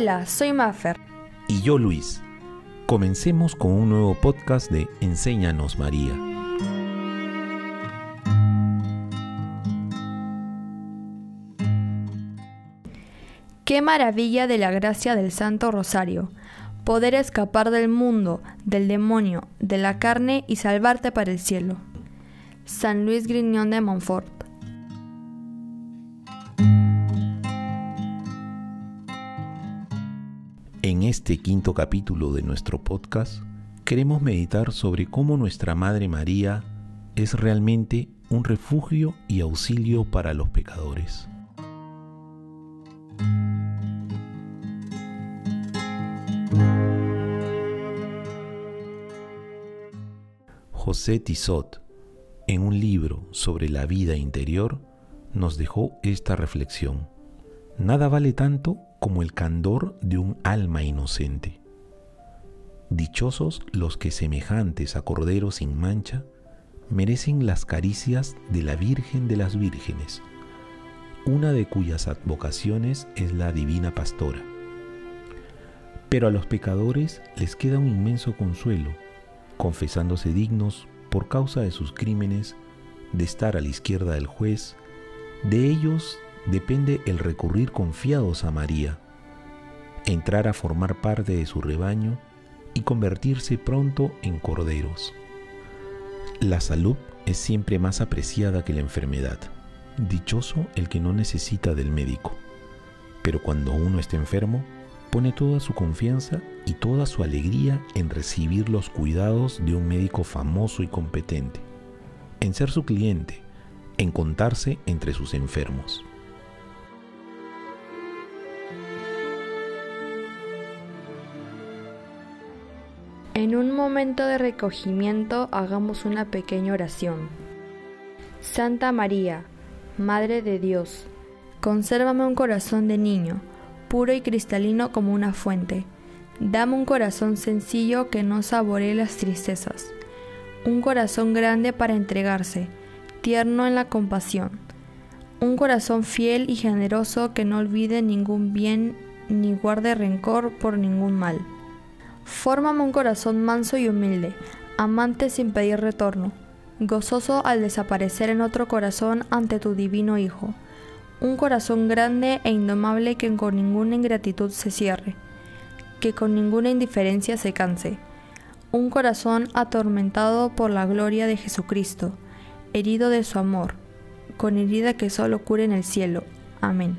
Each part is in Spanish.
Hola, soy Maffer. Y yo Luis. Comencemos con un nuevo podcast de Enséñanos María. Qué maravilla de la gracia del Santo Rosario, poder escapar del mundo, del demonio, de la carne y salvarte para el cielo. San Luis Griñón de Montfort. En este quinto capítulo de nuestro podcast, queremos meditar sobre cómo nuestra Madre María es realmente un refugio y auxilio para los pecadores. José Tissot, en un libro sobre la vida interior, nos dejó esta reflexión. Nada vale tanto como el candor de un alma inocente. Dichosos los que semejantes a corderos sin mancha merecen las caricias de la Virgen de las Vírgenes, una de cuyas advocaciones es la Divina Pastora. Pero a los pecadores les queda un inmenso consuelo confesándose dignos por causa de sus crímenes de estar a la izquierda del juez, de ellos depende el recurrir confiados a María, entrar a formar parte de su rebaño y convertirse pronto en corderos. La salud es siempre más apreciada que la enfermedad. Dichoso el que no necesita del médico. Pero cuando uno está enfermo, pone toda su confianza y toda su alegría en recibir los cuidados de un médico famoso y competente, en ser su cliente, en contarse entre sus enfermos. En un momento de recogimiento hagamos una pequeña oración. Santa María, Madre de Dios, consérvame un corazón de niño, puro y cristalino como una fuente. Dame un corazón sencillo que no saboree las tristezas, un corazón grande para entregarse, tierno en la compasión, un corazón fiel y generoso que no olvide ningún bien ni guarde rencor por ningún mal. Fórmame un corazón manso y humilde, amante sin pedir retorno, gozoso al desaparecer en otro corazón ante tu divino Hijo un corazón grande e indomable que con ninguna ingratitud se cierre, que con ninguna indiferencia se canse, un corazón atormentado por la gloria de Jesucristo, herido de su amor, con herida que solo cure en el cielo. Amén.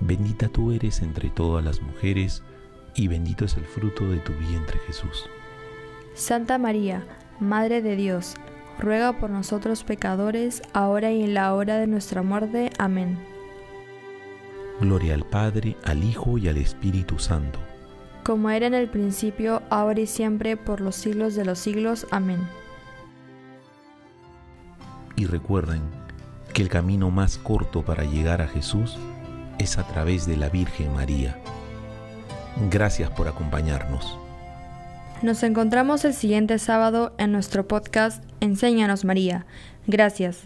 bendita tú eres entre todas las mujeres, y bendito es el fruto de tu vientre Jesús. Santa María, Madre de Dios, ruega por nosotros pecadores, ahora y en la hora de nuestra muerte. Amén. Gloria al Padre, al Hijo y al Espíritu Santo. Como era en el principio, ahora y siempre, por los siglos de los siglos. Amén. Y recuerden que el camino más corto para llegar a Jesús es a través de la Virgen María. Gracias por acompañarnos. Nos encontramos el siguiente sábado en nuestro podcast Enséñanos María. Gracias.